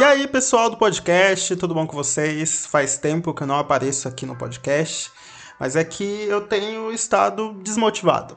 E aí, pessoal do podcast, tudo bom com vocês? Faz tempo que eu não apareço aqui no podcast, mas é que eu tenho estado desmotivado.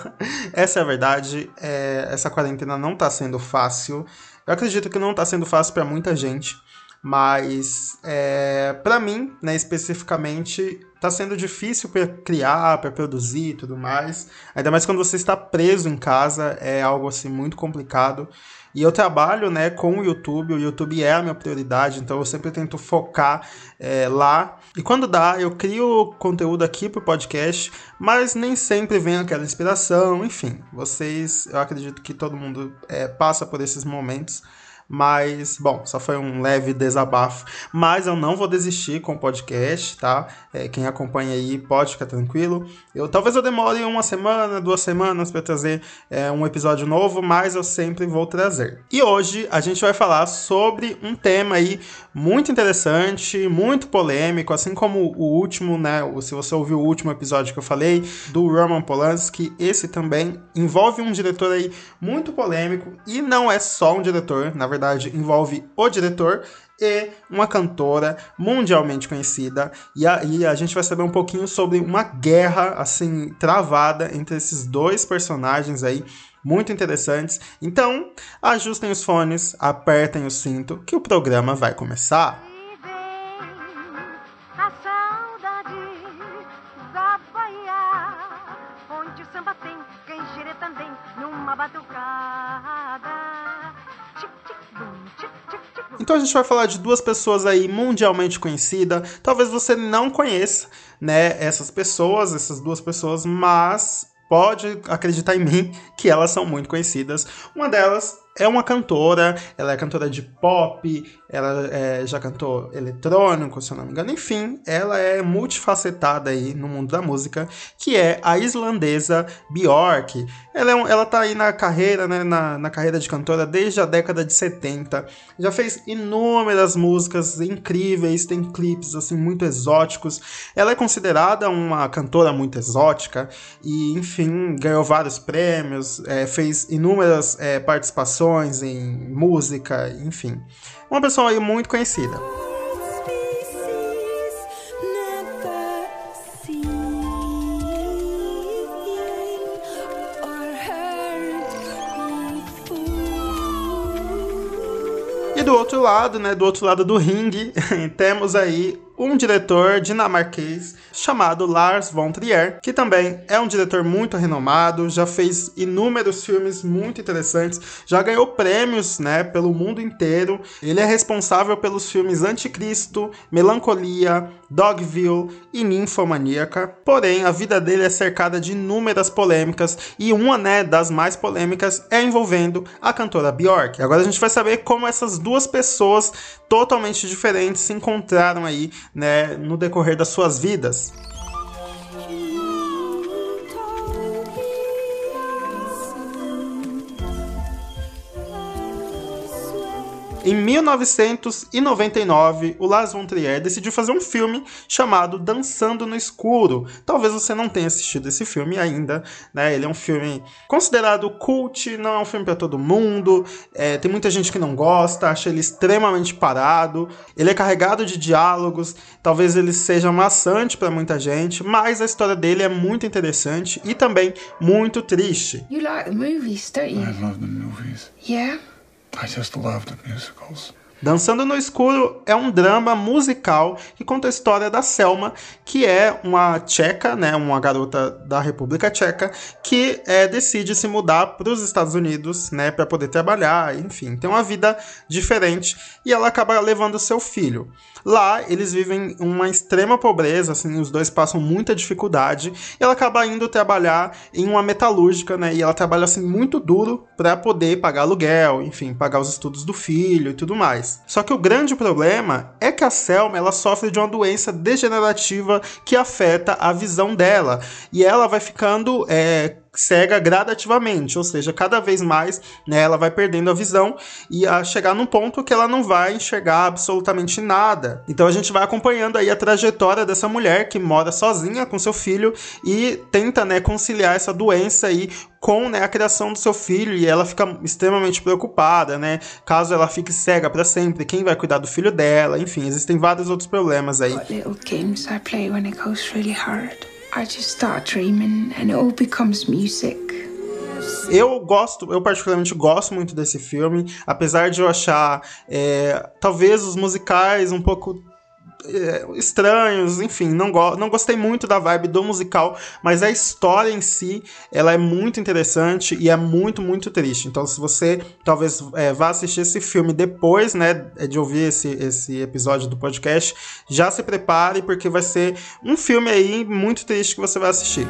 essa é a verdade. É, essa quarentena não tá sendo fácil. Eu acredito que não tá sendo fácil para muita gente, mas é, para mim, né, especificamente, tá sendo difícil para criar, para produzir e tudo mais. Ainda mais quando você está preso em casa, é algo assim muito complicado. E eu trabalho né, com o YouTube, o YouTube é a minha prioridade, então eu sempre tento focar é, lá. E quando dá, eu crio conteúdo aqui para o podcast, mas nem sempre vem aquela inspiração, enfim. Vocês, eu acredito que todo mundo é, passa por esses momentos. Mas, bom, só foi um leve desabafo. Mas eu não vou desistir com o podcast, tá? É, quem acompanha aí pode ficar tranquilo. Eu, talvez eu demore uma semana, duas semanas para trazer é, um episódio novo, mas eu sempre vou trazer. E hoje a gente vai falar sobre um tema aí muito interessante, muito polêmico, assim como o último, né? Se você ouviu o último episódio que eu falei do Roman Polanski, esse também envolve um diretor aí muito polêmico e não é só um diretor, na verdade envolve o diretor e uma cantora mundialmente conhecida. E aí a gente vai saber um pouquinho sobre uma guerra assim travada entre esses dois personagens aí muito interessantes. Então, ajustem os fones, apertem o cinto que o programa vai começar. Então a gente vai falar de duas pessoas aí mundialmente conhecidas. Talvez você não conheça, né, essas pessoas, essas duas pessoas, mas pode acreditar em mim que elas são muito conhecidas. Uma delas é uma cantora, ela é cantora de pop, ela é, já cantou eletrônico, se eu não me engano. Enfim, ela é multifacetada aí no mundo da música, que é a islandesa Björk. Ela, é um, ela tá aí na carreira, né, na, na carreira de cantora desde a década de 70. Já fez inúmeras músicas incríveis, tem clipes assim muito exóticos. Ela é considerada uma cantora muito exótica e, enfim, ganhou vários prêmios, é, fez inúmeras é, participações em música, enfim. Uma pessoa aí muito conhecida. E do outro lado, né, do outro lado do ringue, temos aí um diretor dinamarquês chamado Lars von Trier, que também é um diretor muito renomado, já fez inúmeros filmes muito interessantes, já ganhou prêmios, né, pelo mundo inteiro. Ele é responsável pelos filmes Anticristo, Melancolia, Dogville e Ninfomaníaca. Porém, a vida dele é cercada de inúmeras polêmicas e uma, né, das mais polêmicas é envolvendo a cantora Björk. Agora a gente vai saber como essas duas pessoas totalmente diferentes se encontraram aí né, no decorrer das suas vidas. Em 1999, o Lars von Trier decidiu fazer um filme chamado Dançando no Escuro. Talvez você não tenha assistido esse filme ainda, né? Ele é um filme considerado cult, não é um filme para todo mundo. É, tem muita gente que não gosta, acha ele extremamente parado. Ele é carregado de diálogos, talvez ele seja maçante para muita gente, mas a história dele é muito interessante e também muito triste. You like the movies, don't you? I love the movies. Yeah. I just love the musicals. Dançando no Escuro é um drama musical que conta a história da Selma, que é uma tcheca, né, uma garota da República Tcheca, que é, decide se mudar para os Estados Unidos, né, para poder trabalhar, enfim, tem uma vida diferente e ela acaba levando seu filho. Lá eles vivem uma extrema pobreza, assim, os dois passam muita dificuldade. E ela acaba indo trabalhar em uma metalúrgica, né? E ela trabalha assim muito duro para poder pagar aluguel, enfim, pagar os estudos do filho e tudo mais. Só que o grande problema é que a Selma ela sofre de uma doença degenerativa que afeta a visão dela. E ela vai ficando é, cega gradativamente, ou seja, cada vez mais né, ela vai perdendo a visão e a chegar num ponto que ela não vai enxergar absolutamente nada. Então a gente vai acompanhando aí a trajetória dessa mulher que mora sozinha com seu filho e tenta né, conciliar essa doença aí com né, a criação do seu filho e ela fica extremamente preocupada, né? Caso ela fique cega para sempre, quem vai cuidar do filho dela? Enfim, existem vários outros problemas aí. What little games I play when it goes really hard. I just start dreaming and it all becomes music. Eu gosto, eu particularmente gosto muito desse filme, apesar de eu achar é, talvez os musicais um pouco estranhos, enfim, não, go não gostei muito da vibe do musical, mas a história em si, ela é muito interessante e é muito, muito triste. Então, se você talvez é, vá assistir esse filme depois, né, de ouvir esse, esse episódio do podcast, já se prepare, porque vai ser um filme aí muito triste que você vai assistir.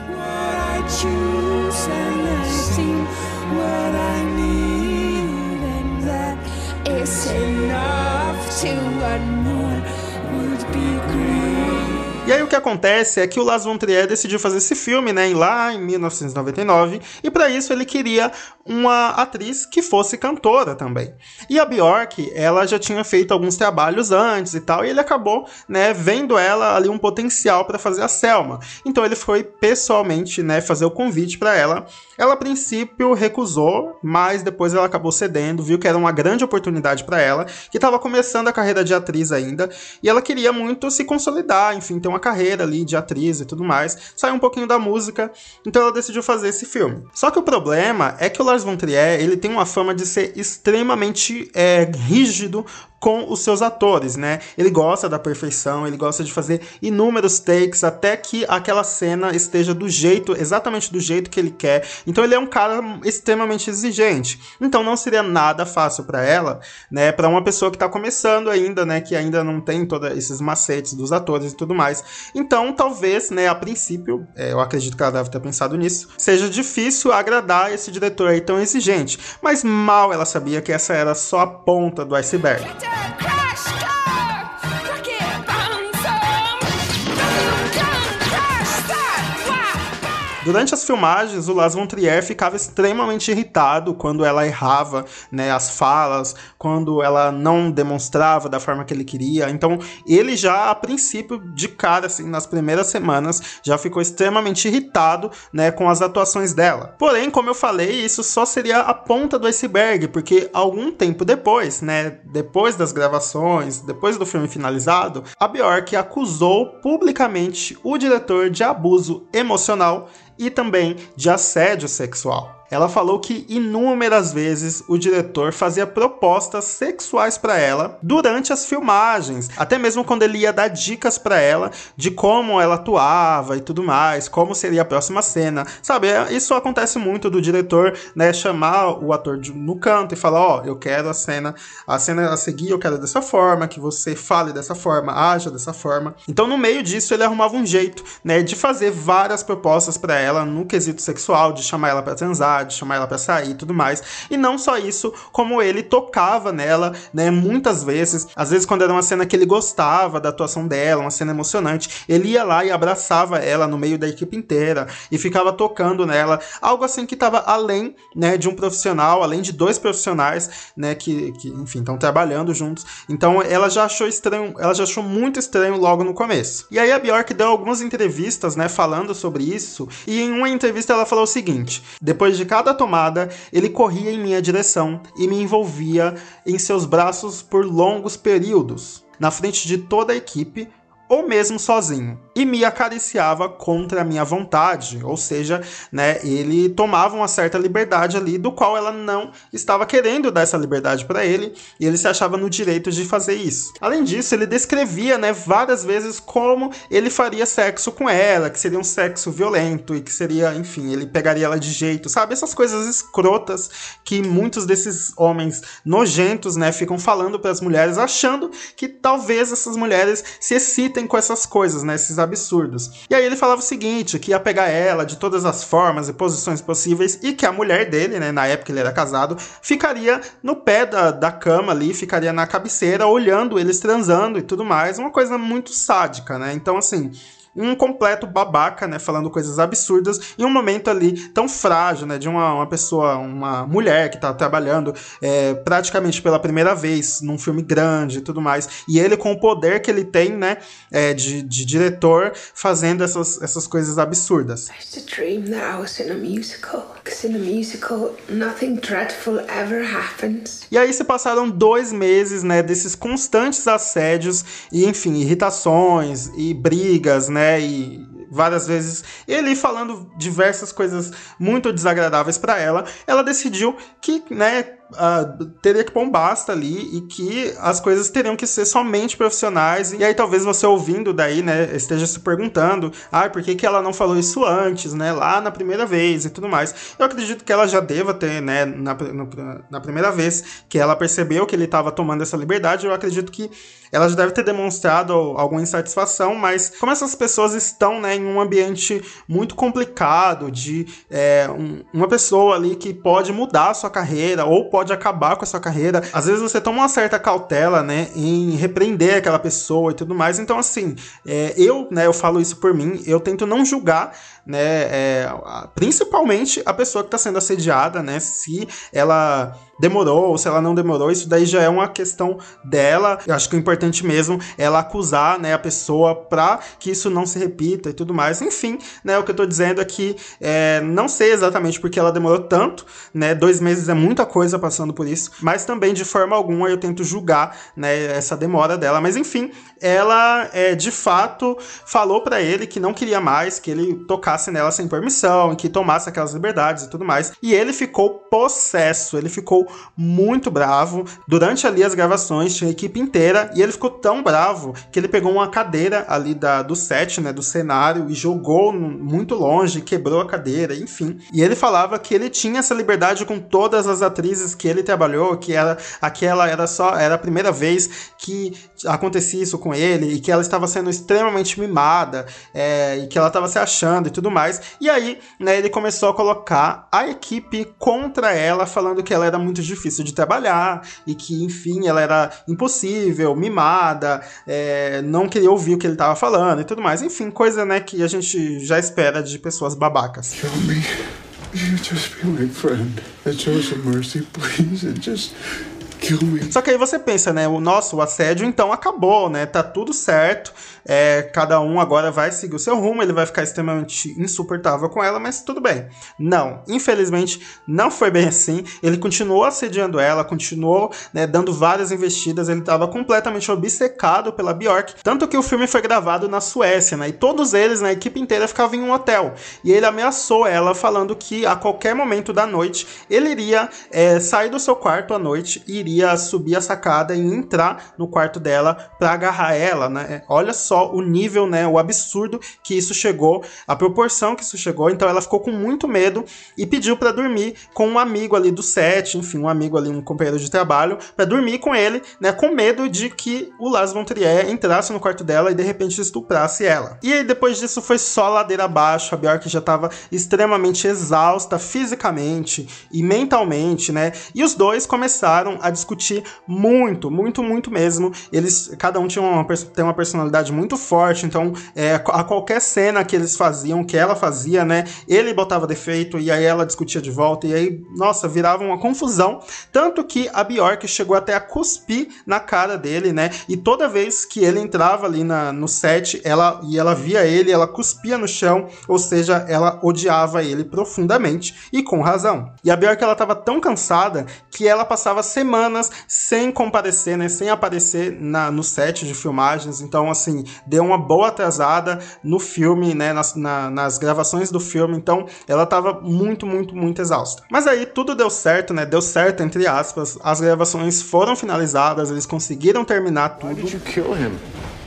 be great. E aí o que acontece é que o Lars von Trier decidiu fazer esse filme, né, lá em 1999, e para isso ele queria uma atriz que fosse cantora também. E a Bjork, ela já tinha feito alguns trabalhos antes e tal, e ele acabou, né, vendo ela ali um potencial para fazer a Selma. Então ele foi pessoalmente, né, fazer o convite para ela. Ela a princípio recusou, mas depois ela acabou cedendo, viu que era uma grande oportunidade para ela, que estava começando a carreira de atriz ainda, e ela queria muito se consolidar, enfim, ter uma carreira ali de atriz e tudo mais, sair um pouquinho da música, então ela decidiu fazer esse filme. Só que o problema é que o Lars von Trier, ele tem uma fama de ser extremamente é, rígido com os seus atores, né? Ele gosta da perfeição, ele gosta de fazer inúmeros takes até que aquela cena esteja do jeito, exatamente do jeito que ele quer. Então ele é um cara extremamente exigente. Então não seria nada fácil para ela, né? Para uma pessoa que tá começando ainda, né? Que ainda não tem todos esses macetes dos atores e tudo mais. Então talvez, né? A princípio, é, eu acredito que ela deve ter pensado nisso, seja difícil agradar esse diretor aí tão exigente. Mas mal ela sabia que essa era só a ponta do iceberg. Durante as filmagens, o Lars von Trier ficava extremamente irritado quando ela errava né, as falas, quando ela não demonstrava da forma que ele queria. Então, ele já, a princípio, de cara, assim, nas primeiras semanas, já ficou extremamente irritado né, com as atuações dela. Porém, como eu falei, isso só seria a ponta do iceberg, porque algum tempo depois, né, depois das gravações, depois do filme finalizado, a Bjork acusou publicamente o diretor de abuso emocional e também de assédio sexual. Ela falou que inúmeras vezes o diretor fazia propostas sexuais para ela durante as filmagens, até mesmo quando ele ia dar dicas para ela de como ela atuava e tudo mais, como seria a próxima cena. Sabe, é, isso acontece muito do diretor, né, chamar o ator de, no canto e falar, ó, oh, eu quero a cena, a cena a seguir eu quero dessa forma, que você fale dessa forma, haja dessa forma. Então, no meio disso, ele arrumava um jeito, né, de fazer várias propostas para ela no quesito sexual, de chamar ela para transar, de chamar ela para sair e tudo mais. E não só isso, como ele tocava nela, né, muitas vezes, às vezes quando era uma cena que ele gostava da atuação dela, uma cena emocionante, ele ia lá e abraçava ela no meio da equipe inteira e ficava tocando nela, algo assim que estava além, né, de um profissional, além de dois profissionais, né, que, que enfim, estão trabalhando juntos. Então ela já achou estranho, ela já achou muito estranho logo no começo. E aí a Bjork deu algumas entrevistas, né, falando sobre isso, e em uma entrevista ela falou o seguinte: depois de cada tomada, ele corria em minha direção e me envolvia em seus braços por longos períodos. Na frente de toda a equipe, ou mesmo sozinho, e me acariciava contra a minha vontade, ou seja, né, ele tomava uma certa liberdade ali do qual ela não estava querendo dar essa liberdade para ele, e ele se achava no direito de fazer isso. Além disso, ele descrevia, né, várias vezes como ele faria sexo com ela, que seria um sexo violento e que seria, enfim, ele pegaria ela de jeito, sabe? Essas coisas escrotas que muitos desses homens nojentos, né, ficam falando para as mulheres achando que talvez essas mulheres se excitem com essas coisas, né? Esses absurdos. E aí ele falava o seguinte, que ia pegar ela de todas as formas e posições possíveis e que a mulher dele, né, na época ele era casado, ficaria no pé da, da cama ali, ficaria na cabeceira olhando eles transando e tudo mais, uma coisa muito sádica, né? Então assim, um completo babaca, né, falando coisas absurdas em um momento ali tão frágil, né, de uma, uma pessoa, uma mulher que tá trabalhando é, praticamente pela primeira vez num filme grande e tudo mais, e ele com o poder que ele tem, né, é, de, de diretor, fazendo essas, essas coisas absurdas. E aí se passaram dois meses, né, desses constantes assédios e, enfim, irritações e brigas, né, e várias vezes ele falando diversas coisas muito desagradáveis para ela, ela decidiu que, né, uh, teria que pôr um basta ali e que as coisas teriam que ser somente profissionais. E aí talvez você ouvindo daí, né, esteja se perguntando, ah, por que, que ela não falou isso antes, né, lá na primeira vez e tudo mais. Eu acredito que ela já deva ter, né, na, no, na primeira vez que ela percebeu que ele estava tomando essa liberdade, eu acredito que ela já deve ter demonstrado alguma insatisfação, mas como essas pessoas estão, né, em um ambiente muito complicado de é, um, uma pessoa ali que pode mudar a sua carreira ou pode pode acabar com a sua carreira. Às vezes você toma uma certa cautela, né, em repreender aquela pessoa e tudo mais. Então, assim, é, eu, né, eu falo isso por mim, eu tento não julgar né, é, principalmente a pessoa que está sendo assediada, né, se ela demorou ou se ela não demorou, isso daí já é uma questão dela. Eu acho que o importante mesmo é ela acusar, né, a pessoa para que isso não se repita e tudo mais. Enfim, né, o que eu tô dizendo aqui é, não sei exatamente porque ela demorou tanto, né, dois meses é muita coisa passando por isso, mas também de forma alguma eu tento julgar, né, essa demora dela. Mas enfim, ela é, de fato falou para ele que não queria mais que ele tocasse nela sem permissão, que tomasse aquelas liberdades e tudo mais. E ele ficou possesso, ele ficou muito bravo. Durante ali as gravações tinha a equipe inteira e ele ficou tão bravo que ele pegou uma cadeira ali da, do set, né, do cenário e jogou muito longe, quebrou a cadeira, enfim. E ele falava que ele tinha essa liberdade com todas as atrizes que ele trabalhou, que era aquela era só era a primeira vez que acontecia isso com ele e que ela estava sendo extremamente mimada é, e que ela estava se achando e tudo mais. E aí, né, ele começou a colocar a equipe contra ela, falando que ela era muito difícil de trabalhar e que, enfim, ela era impossível, mimada, é, não queria ouvir o que ele estava falando e tudo mais. Enfim, coisa, né, que a gente já espera de pessoas babacas. Show me. You just be my friend. show some mercy, please. And just só que aí você pensa, né? O nosso assédio então acabou, né? Tá tudo certo. É, cada um agora vai seguir o seu rumo, ele vai ficar extremamente insuportável com ela, mas tudo bem. Não, infelizmente não foi bem assim. Ele continuou assediando ela, continuou né, dando várias investidas. Ele estava completamente obcecado pela Bjork, tanto que o filme foi gravado na Suécia, né? E todos eles, na equipe inteira, ficavam em um hotel. E ele ameaçou ela, falando que a qualquer momento da noite ele iria é, sair do seu quarto à noite e iria subir a sacada e entrar no quarto dela para agarrar ela, né? Olha só o nível, né? O absurdo que isso chegou, a proporção que isso chegou. Então ela ficou com muito medo e pediu para dormir com um amigo ali do set, enfim, um amigo ali, um companheiro de trabalho, para dormir com ele, né? Com medo de que o Lars von Trier entrasse no quarto dela e de repente estuprasse ela. E aí depois disso foi só ladeira abaixo. A Bjork já estava extremamente exausta fisicamente e mentalmente, né? E os dois começaram a discutir muito, muito, muito mesmo. Eles, cada um tinha uma, tem uma personalidade muito forte, então é, a qualquer cena que eles faziam, que ela fazia, né, ele botava defeito e aí ela discutia de volta e aí, nossa, virava uma confusão, tanto que a Bjork chegou até a cuspir na cara dele, né, e toda vez que ele entrava ali na, no set, ela e ela via ele, ela cuspia no chão, ou seja, ela odiava ele profundamente e com razão. E a Bjork ela tava tão cansada que ela passava semanas semanas sem comparecer, né, sem aparecer na, no set de filmagens. Então, assim, deu uma boa atrasada no filme, né, nas, na, nas gravações do filme. Então, ela estava muito, muito, muito exausta. Mas aí tudo deu certo, né? Deu certo, entre aspas. As gravações foram finalizadas, eles conseguiram terminar tudo. Why did you kill him?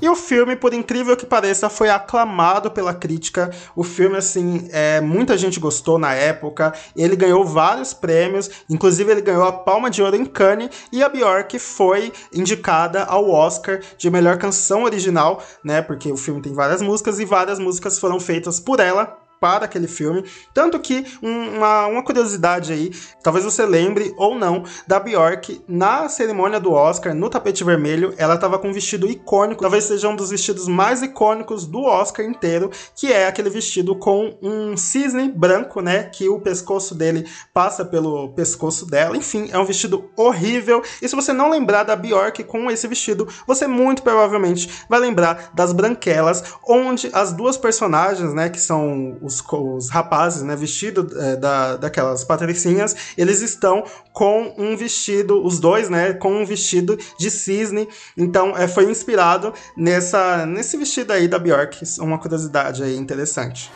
E o filme, por incrível que pareça, foi aclamado pela crítica. O filme, assim, é, muita gente gostou na época. Ele ganhou vários prêmios, inclusive ele ganhou a Palma de Ouro em Cannes e a Bjork foi indicada ao Oscar de melhor canção original, né? Porque o filme tem várias músicas e várias músicas foram feitas por ela para aquele filme. Tanto que uma, uma curiosidade aí, talvez você lembre ou não, da Bjork na cerimônia do Oscar, no tapete vermelho, ela estava com um vestido icônico, talvez seja um dos vestidos mais icônicos do Oscar inteiro, que é aquele vestido com um cisne branco, né? Que o pescoço dele passa pelo pescoço dela. Enfim, é um vestido horrível. E se você não lembrar da Bjork com esse vestido, você muito provavelmente vai lembrar das branquelas, onde as duas personagens, né, que são os rapazes, né, vestido é, da, daquelas patricinhas, eles estão com um vestido, os dois, né, com um vestido de cisne. Então, é, foi inspirado nessa, nesse vestido aí da Bjork. Uma curiosidade aí interessante.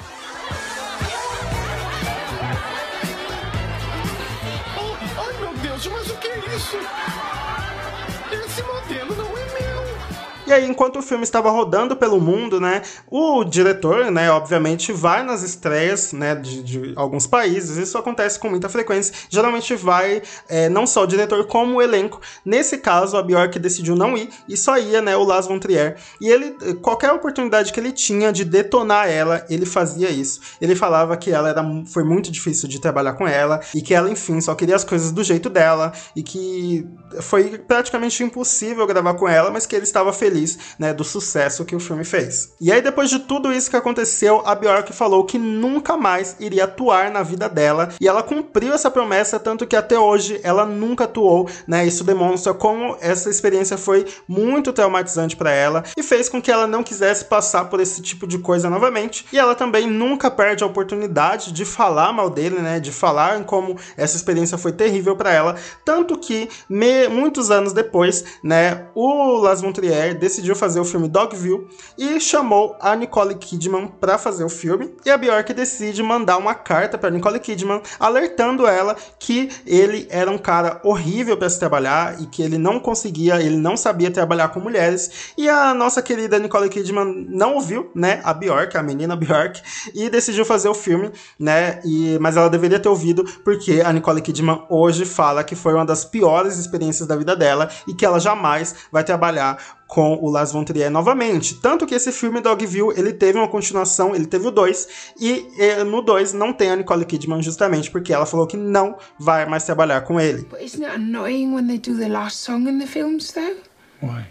E aí, enquanto o filme estava rodando pelo mundo, né, o diretor, né, obviamente vai nas estreias, né, de, de alguns países. Isso acontece com muita frequência. Geralmente vai é, não só o diretor como o elenco. Nesse caso, a Bjork decidiu não ir e só ia, né, o Lars von Trier. E ele, qualquer oportunidade que ele tinha de detonar ela, ele fazia isso. Ele falava que ela era, foi muito difícil de trabalhar com ela e que ela, enfim, só queria as coisas do jeito dela e que foi praticamente impossível gravar com ela, mas que ele estava feliz feliz, né, do sucesso que o filme fez. E aí depois de tudo isso que aconteceu, a Bjork falou que nunca mais iria atuar na vida dela e ela cumpriu essa promessa tanto que até hoje ela nunca atuou, né? Isso demonstra como essa experiência foi muito traumatizante para ela e fez com que ela não quisesse passar por esse tipo de coisa novamente. E ela também nunca perde a oportunidade de falar mal dele, né? De falar em como essa experiência foi terrível para ela, tanto que me, muitos anos depois, né, o Las von Trier decidiu fazer o filme Dogville e chamou a Nicole Kidman para fazer o filme. E a Bjork decide mandar uma carta para Nicole Kidman alertando ela que ele era um cara horrível para se trabalhar e que ele não conseguia, ele não sabia trabalhar com mulheres. E a nossa querida Nicole Kidman não ouviu, né, a Bjork, a menina Bjork, e decidiu fazer o filme, né? E mas ela deveria ter ouvido porque a Nicole Kidman hoje fala que foi uma das piores experiências da vida dela e que ela jamais vai trabalhar com o Lars von Trier novamente. Tanto que esse filme Dogville, ele teve uma continuação, ele teve o 2, e, e no 2 não tem a Nicole Kidman justamente porque ela falou que não vai mais trabalhar com ele. But isn't it annoying when they do the last song in the films though? Why?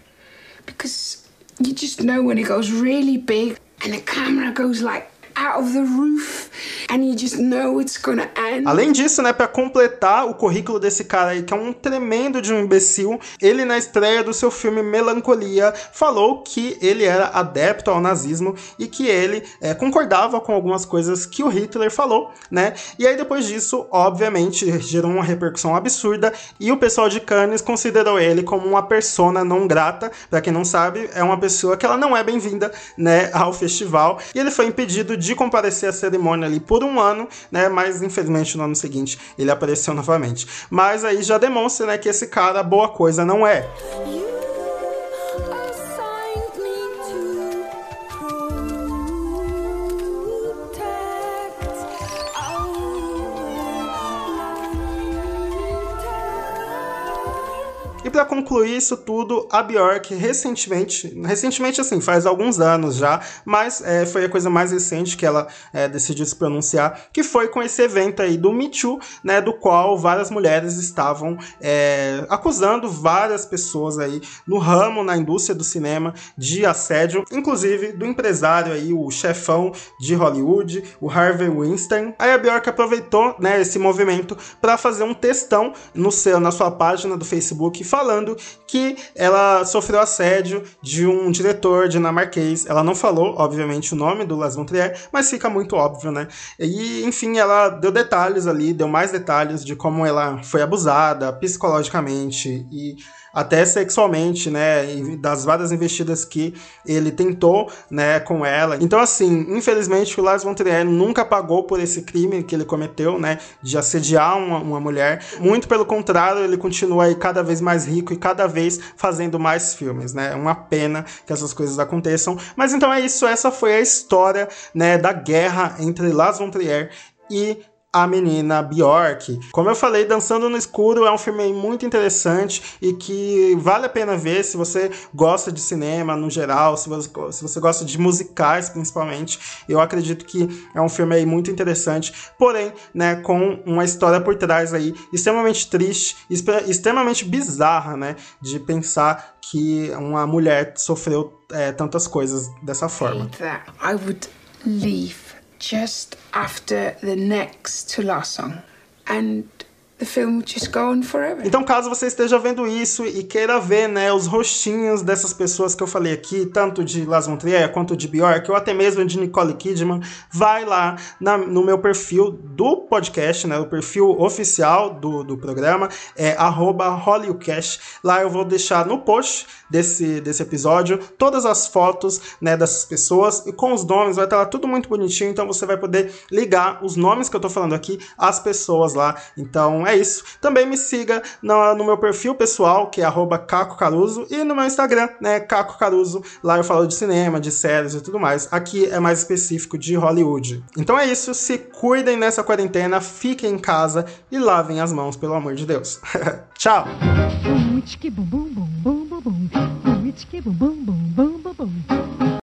Because you just know when it goes really big and the camera goes like out of the roof and you just know it's gonna end. Além disso, né, para completar o currículo desse cara aí, que é um tremendo de um imbecil, ele na estreia do seu filme Melancolia falou que ele era adepto ao nazismo e que ele é, concordava com algumas coisas que o Hitler falou, né? E aí depois disso, obviamente, gerou uma repercussão absurda e o pessoal de Cannes considerou ele como uma persona não grata. Para quem não sabe, é uma pessoa que ela não é bem-vinda, né, ao festival. E ele foi impedido de de comparecer à cerimônia ali por um ano, né? Mas infelizmente no ano seguinte ele apareceu novamente. Mas aí já demonstra, né, que esse cara boa coisa não é. E para concluir isso tudo, a Bjork recentemente, recentemente assim, faz alguns anos já, mas é, foi a coisa mais recente que ela é, decidiu se pronunciar, que foi com esse evento aí do Me Too, né, do qual várias mulheres estavam é, acusando várias pessoas aí no ramo, na indústria do cinema, de assédio, inclusive do empresário aí, o chefão de Hollywood, o Harvey Weinstein. Aí a Bjork aproveitou, né, esse movimento para fazer um textão no seu, na sua página do Facebook falando que ela sofreu assédio de um diretor dinamarquês. Ela não falou, obviamente, o nome do Las von Trier, mas fica muito óbvio, né? E, enfim, ela deu detalhes ali, deu mais detalhes de como ela foi abusada psicologicamente e até sexualmente, né, das várias investidas que ele tentou, né, com ela. Então, assim, infelizmente o Lars von Trier nunca pagou por esse crime que ele cometeu, né, de assediar uma, uma mulher. Muito pelo contrário, ele continua aí cada vez mais rico e cada vez fazendo mais filmes, né. É uma pena que essas coisas aconteçam. Mas então é isso, essa foi a história, né, da guerra entre Lars von Trier e a menina Bjork. Como eu falei, Dançando no Escuro é um filme muito interessante e que vale a pena ver se você gosta de cinema no geral, se você, se você gosta de musicais principalmente. Eu acredito que é um filme aí muito interessante, porém, né, com uma história por trás aí extremamente triste, extremamente bizarra, né, de pensar que uma mulher sofreu é, tantas coisas dessa forma. I would leave just after the next to last song. And the film just go on forever. Então, caso você esteja vendo isso e queira ver, né, os rostinhos dessas pessoas que eu falei aqui, tanto de Las von Trier quanto de Bjork, ou até mesmo de Nicole Kidman, vai lá na, no meu perfil do podcast, né, o perfil oficial do, do programa, é @hollycast. Lá eu vou deixar no post desse, desse episódio todas as fotos, né, dessas pessoas e com os nomes, vai estar lá tudo muito bonitinho, então você vai poder ligar os nomes que eu tô falando aqui às pessoas lá. Então, é isso. Também me siga no, no meu perfil pessoal, que é Caco Caruso, e no meu Instagram, né, Caco Caruso. Lá eu falo de cinema, de séries e tudo mais. Aqui é mais específico de Hollywood. Então é isso. Se cuidem nessa quarentena, fiquem em casa e lavem as mãos, pelo amor de Deus. Tchau!